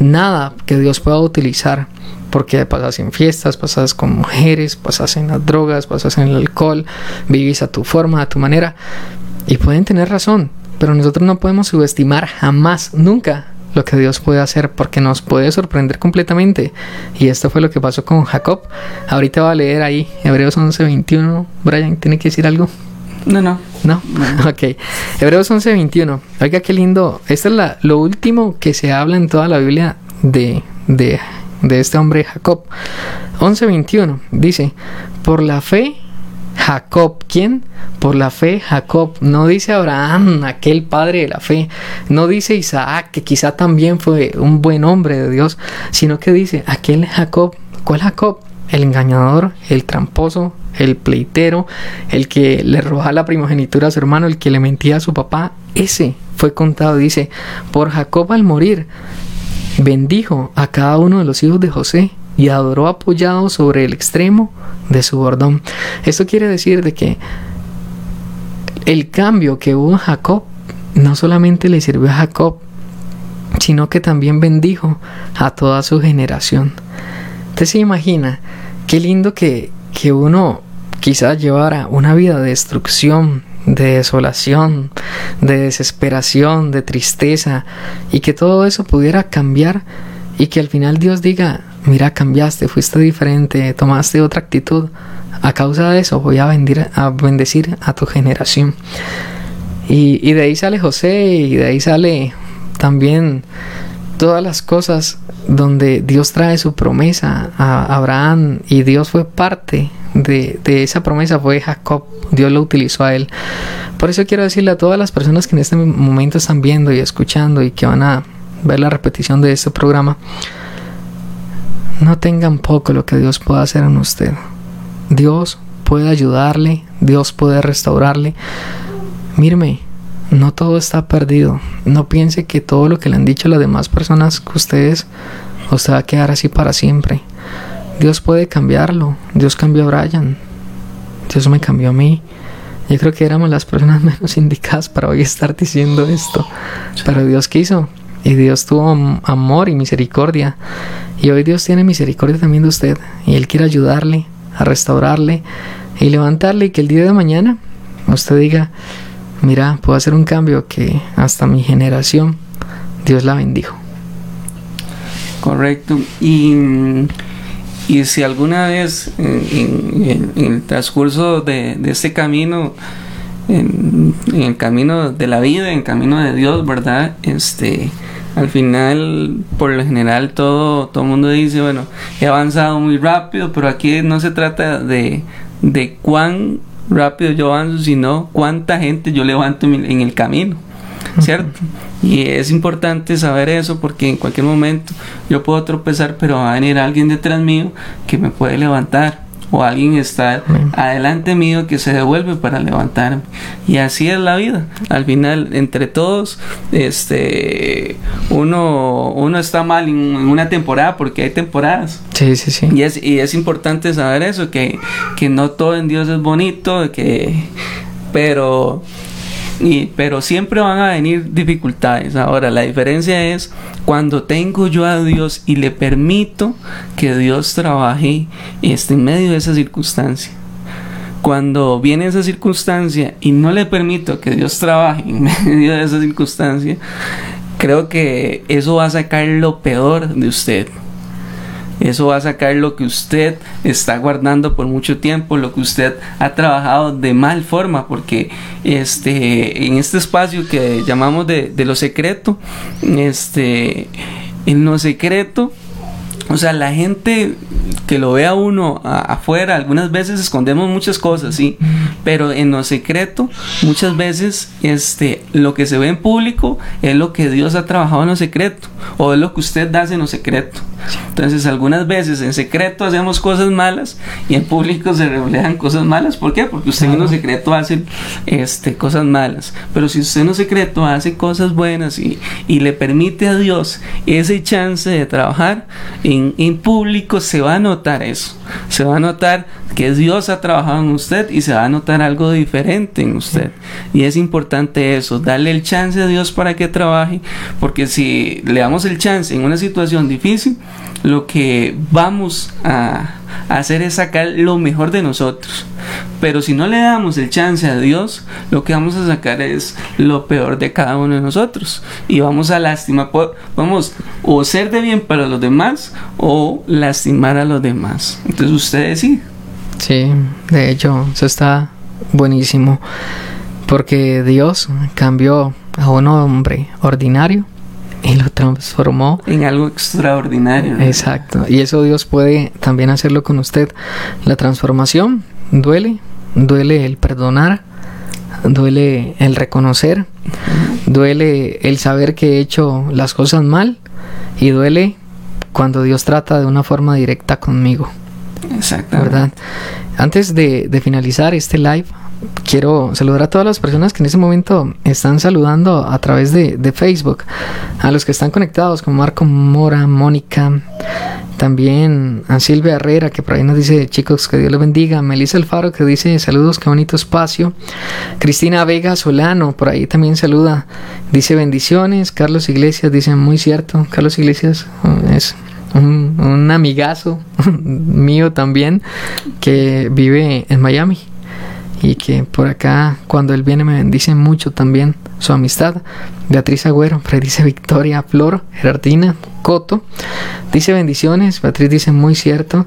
nada que Dios pueda utilizar porque pasas en fiestas, pasas con mujeres, pasas en las drogas, pasas en el alcohol, vivís a tu forma, a tu manera. Y pueden tener razón, pero nosotros no podemos subestimar jamás, nunca, lo que Dios puede hacer porque nos puede sorprender completamente. Y esto fue lo que pasó con Jacob. Ahorita va a leer ahí Hebreos 11:21. Brian, ¿tiene que decir algo? No, no. ¿No? ok. Hebreos 11:21. Oiga, qué lindo. Esto es la, lo último que se habla en toda la Biblia de, de de este hombre Jacob. 11.21 dice, por la fe Jacob, ¿quién? Por la fe Jacob, no dice Abraham, aquel padre de la fe, no dice Isaac, que quizá también fue un buen hombre de Dios, sino que dice aquel Jacob, ¿cuál Jacob? El engañador, el tramposo, el pleitero, el que le robaba la primogenitura a su hermano, el que le mentía a su papá, ese fue contado, dice, por Jacob al morir, bendijo a cada uno de los hijos de José y adoró apoyado sobre el extremo de su bordón. Esto quiere decir de que el cambio que hubo en Jacob no solamente le sirvió a Jacob, sino que también bendijo a toda su generación. Usted se imagina qué lindo que, que uno quizás llevara una vida de destrucción, de desolación, de desesperación, de tristeza, y que todo eso pudiera cambiar y que al final Dios diga, mira, cambiaste, fuiste diferente, tomaste otra actitud. A causa de eso voy a, a bendecir a tu generación. Y, y de ahí sale José y de ahí sale también todas las cosas donde Dios trae su promesa a Abraham y Dios fue parte de, de, esa promesa, fue Jacob, Dios lo utilizó a él. Por eso quiero decirle a todas las personas que en este momento están viendo y escuchando y que van a ver la repetición de este programa, no tengan poco lo que Dios pueda hacer en usted. Dios puede ayudarle, Dios puede restaurarle. Mírme, no todo está perdido. No piense que todo lo que le han dicho las demás personas que ustedes, usted va a quedar así para siempre. Dios puede cambiarlo. Dios cambió a Brian. Dios me cambió a mí. Yo creo que éramos las personas menos indicadas para hoy estar diciendo esto. Pero Dios quiso. Y Dios tuvo amor y misericordia. Y hoy Dios tiene misericordia también de usted. Y Él quiere ayudarle a restaurarle y levantarle y que el día de mañana usted diga, mira, puedo hacer un cambio que hasta mi generación Dios la bendijo. Correcto. Y, y si alguna vez en, el transcurso de, este camino, en, en, el camino de la vida, en el camino de Dios, ¿verdad? Este, al final, por lo general, todo, todo el mundo dice, bueno, he avanzado muy rápido, pero aquí no se trata de, de cuán rápido yo avanzo, sino cuánta gente yo levanto en el camino, ¿cierto? Y es importante saber eso porque en cualquier momento yo puedo tropezar, pero va a venir alguien detrás mío que me puede levantar o alguien está adelante mío que se devuelve para levantarme. Y así es la vida. Al final entre todos este uno uno está mal en, una temporada porque hay temporadas. Sí sí sí. Y es y es importante saber eso que que no todo en Dios es bonito que pero y, pero siempre van a venir dificultades. Ahora, la diferencia es cuando tengo yo a Dios y le permito que Dios trabaje este, en medio de esa circunstancia. Cuando viene esa circunstancia y no le permito que Dios trabaje en medio de esa circunstancia, creo que eso va a sacar lo peor de usted. Eso va a sacar lo que usted está guardando por mucho tiempo, lo que usted ha trabajado de mal forma, porque este, en este espacio que llamamos de, de lo secreto, este, en lo secreto, o sea, la gente que lo vea uno afuera, algunas veces escondemos muchas cosas, sí, pero en lo secreto, muchas veces este, lo que se ve en público es lo que Dios ha trabajado en lo secreto, o es lo que usted hace en lo secreto. Entonces, algunas veces en secreto hacemos cosas malas y en público se reflejan cosas malas. ¿Por qué? Porque usted en lo secreto hace este, cosas malas. Pero si usted en lo secreto hace cosas buenas y, y le permite a Dios ese chance de trabajar, en, en público se va a notar eso. Se va a notar que Dios ha trabajado en usted y se va a notar algo diferente en usted. Y es importante eso, darle el chance a Dios para que trabaje, porque si le damos el chance en una situación difícil, lo que vamos a hacer es sacar lo mejor de nosotros. Pero si no le damos el chance a Dios, lo que vamos a sacar es lo peor de cada uno de nosotros. Y vamos a lastimar, vamos o ser de bien para los demás o lastimar a los demás. Entonces usted sí. Sí, de hecho, eso está buenísimo. Porque Dios cambió a un hombre ordinario y lo transformó en algo extraordinario. Exacto. Y eso Dios puede también hacerlo con usted. La transformación duele, duele el perdonar, duele el reconocer, duele el saber que he hecho las cosas mal y duele cuando Dios trata de una forma directa conmigo. Exacto. ¿Verdad? Antes de, finalizar este live, quiero saludar a todas las personas que en ese momento están saludando a través de, de Facebook, a los que están conectados, como Marco Mora, Mónica, también a Silvia Herrera, que por ahí nos dice, chicos, que Dios los bendiga. Melissa Alfaro, que dice, saludos, qué bonito espacio. Cristina Vega Solano, por ahí también saluda. Dice, bendiciones. Carlos Iglesias dice, muy cierto. Carlos Iglesias uh, es un, un amigazo mío también, que vive en Miami y que por acá cuando él viene me bendice mucho también su amistad. Beatriz Agüero, dice Victoria Flor, Gerardina Coto, dice bendiciones, Beatriz dice muy cierto.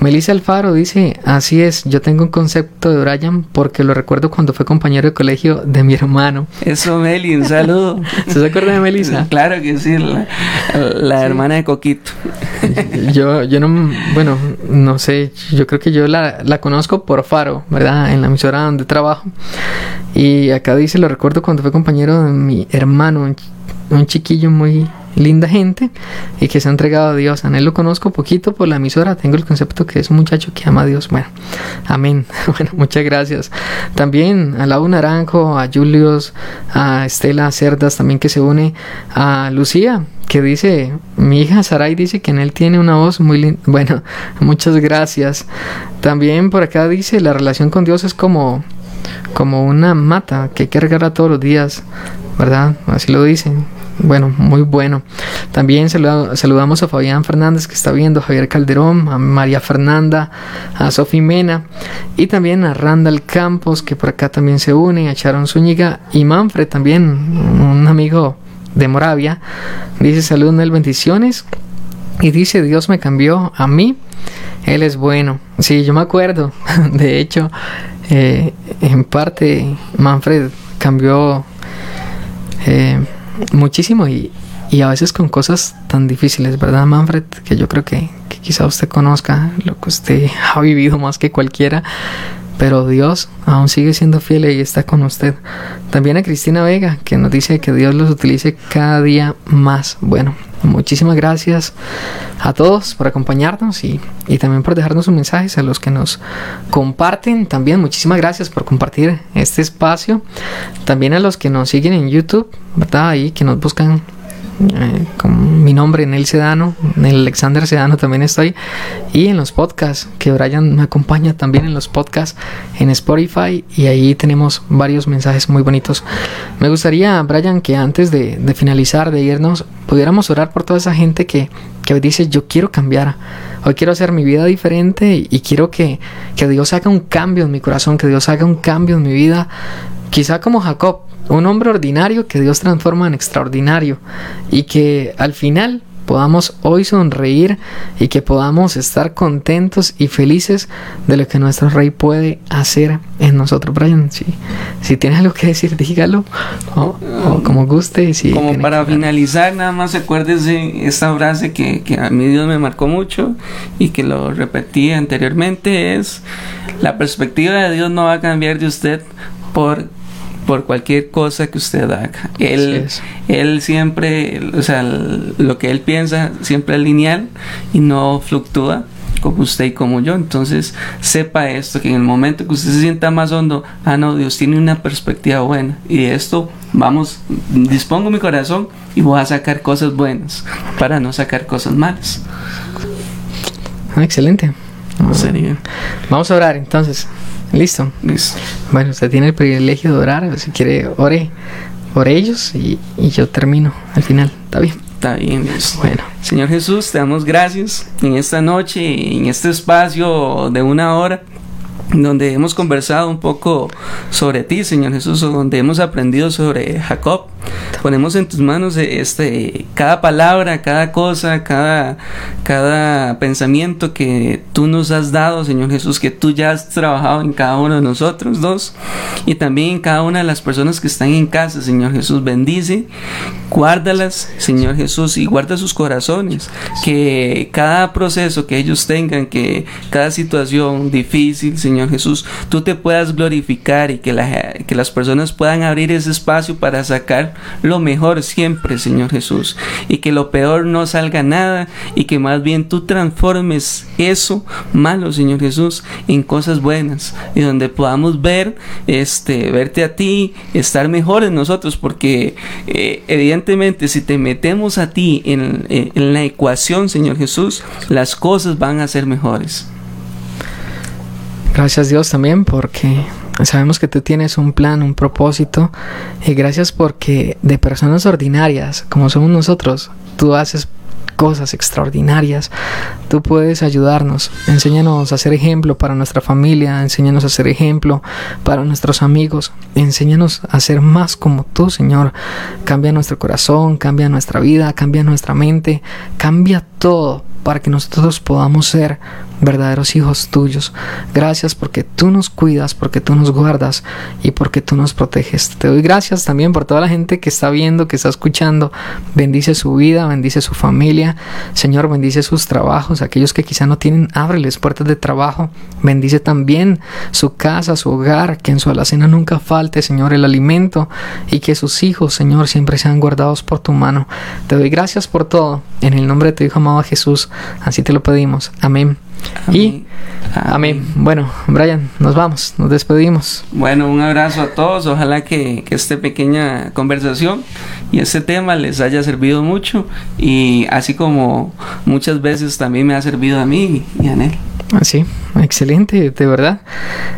Melissa Alfaro dice, así es, yo tengo un concepto de Brian porque lo recuerdo cuando fue compañero de colegio de mi hermano. Eso, Meli, un saludo. ¿Se acuerda de Melissa? Claro que sí, la, la hermana de Coquito. Yo, yo no, bueno, no sé, yo creo que yo la, la conozco por Faro, ¿verdad? En la emisora donde trabajo. Y acá dice, lo recuerdo cuando fue compañero de mi hermano, un, un chiquillo muy linda gente y que se ha entregado a Dios. A él lo conozco poquito por la emisora, tengo el concepto que es un muchacho que ama a Dios. Bueno, amén. Bueno, muchas gracias. También a Lau Naranjo, a Julius, a Estela Cerdas también que se une, a Lucía que dice, mi hija Sarai dice que en él tiene una voz muy linda. Bueno, muchas gracias. También por acá dice, la relación con Dios es como como una mata que hay que regarla todos los días, ¿verdad? Así lo dicen. Bueno, muy bueno. También saluda, saludamos a Fabián Fernández que está viendo, a Javier Calderón, a María Fernanda, a Sofi Mena y también a Randall Campos que por acá también se une, a Sharon Zúñiga y Manfred también, un amigo de Moravia. Dice salud, Nel, bendiciones. Y dice, Dios me cambió a mí. Él es bueno. Sí, yo me acuerdo. De hecho, eh, en parte Manfred cambió eh, muchísimo y, y, a veces con cosas tan difíciles, ¿verdad, Manfred? Que yo creo que, que quizá usted conozca lo que usted ha vivido más que cualquiera. Pero Dios aún sigue siendo fiel y está con usted. También a Cristina Vega, que nos dice que Dios los utilice cada día más. Bueno, muchísimas gracias a todos por acompañarnos y, y también por dejarnos sus mensajes, a los que nos comparten. También muchísimas gracias por compartir este espacio. También a los que nos siguen en YouTube, ¿verdad? Ahí que nos buscan eh, con mi nombre, Nel Sedano, Nel Alexander Sedano también estoy, y en los podcasts, que Brian me acompaña también en los podcasts en Spotify, y ahí tenemos varios mensajes muy bonitos. Me gustaría, Brian, que antes de, finalizar, de irnos, pudiéramos orar por toda esa gente que, que dice, yo quiero cambiar, hoy quiero hacer mi vida diferente y, y quiero que, que Dios haga un cambio en mi corazón, que Dios haga un cambio en mi vida, quizá como Jacob, un hombre ordinario que Dios transforma en extraordinario y que al final podamos hoy sonreír y que podamos estar contentos y felices de lo que nuestro rey puede hacer en nosotros. Brian, si, si tienes algo que decir, dígalo o, o como guste. Si como para finalizar, nada más acuérdese esta frase que, que a mí Dios me marcó mucho y que lo repetí anteriormente es la perspectiva de Dios no va a cambiar de usted por por cualquier cosa que usted haga. Él, él siempre, o sea, lo que él piensa siempre es lineal y no fluctúa como usted y como yo. Entonces, sepa esto, que en el momento que usted se sienta más hondo, ah, no, Dios tiene una perspectiva buena. Y de esto, vamos, dispongo mi corazón y voy a sacar cosas buenas para no sacar cosas malas. Ah, excelente. Sería. Vamos a orar entonces. Listo. Listo. Bueno, usted tiene el privilegio de orar. Si quiere, ore por ellos y, y yo termino al final. ¿Está bien? Está bien. Bueno. Señor Jesús, te damos gracias en esta noche, en este espacio de una hora donde hemos conversado un poco sobre ti, Señor Jesús, donde hemos aprendido sobre Jacob. Ponemos en tus manos este cada palabra, cada cosa, cada cada pensamiento que tú nos has dado, Señor Jesús, que tú ya has trabajado en cada uno de nosotros dos. Y también en cada una de las personas que están en casa, Señor Jesús, bendice, guárdalas, Señor Jesús, y guarda sus corazones, que cada proceso que ellos tengan, que cada situación difícil, Señor Jesús, tú te puedas glorificar y que, que las personas puedan abrir ese espacio para sacar lo mejor siempre, Señor Jesús. Y que lo peor no salga nada y que más bien tú transformes eso malo, Señor Jesús, en cosas buenas y donde podamos ver, este, verte a ti, estar mejor en nosotros, porque eh, evidentemente si te metemos a ti en, en la ecuación, Señor Jesús, las cosas van a ser mejores. Gracias Dios también porque sabemos que tú tienes un plan, un propósito y gracias porque de personas ordinarias como somos nosotros, tú haces cosas extraordinarias. Tú puedes ayudarnos. Enséñanos a ser ejemplo para nuestra familia. Enséñanos a ser ejemplo para nuestros amigos. Enséñanos a ser más como tú, Señor. Cambia nuestro corazón, cambia nuestra vida, cambia nuestra mente, cambia todo para que nosotros podamos ser verdaderos hijos tuyos. Gracias porque tú nos cuidas, porque tú nos guardas y porque tú nos proteges. Te doy gracias también por toda la gente que está viendo, que está escuchando. Bendice su vida, bendice su familia. Señor, bendice sus trabajos. Aquellos que quizá no tienen, ábreles puertas de trabajo. Bendice también su casa, su hogar, que en su alacena nunca falte, Señor, el alimento y que sus hijos, Señor, siempre sean guardados por tu mano. Te doy gracias por todo. En el nombre de tu Hijo amado Jesús, así te lo pedimos. Amén. Y amén. Bueno, Brian, nos vamos, nos despedimos. Bueno, un abrazo a todos. Ojalá que, que esta pequeña conversación y este tema les haya servido mucho. Y así como muchas veces también me ha servido a mí y a Nel. Sí, excelente, de verdad.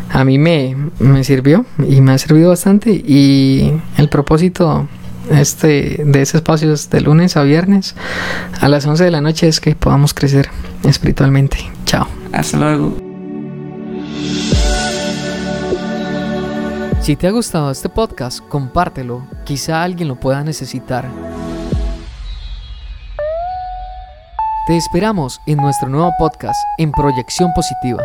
A mí me, me sirvió y me ha servido bastante. Y el propósito este, de ese espacio es de lunes a viernes a las 11 de la noche es que podamos crecer espiritualmente. Chao. Hasta luego. Si te ha gustado este podcast, compártelo. Quizá alguien lo pueda necesitar. Te esperamos en nuestro nuevo podcast en Proyección Positiva.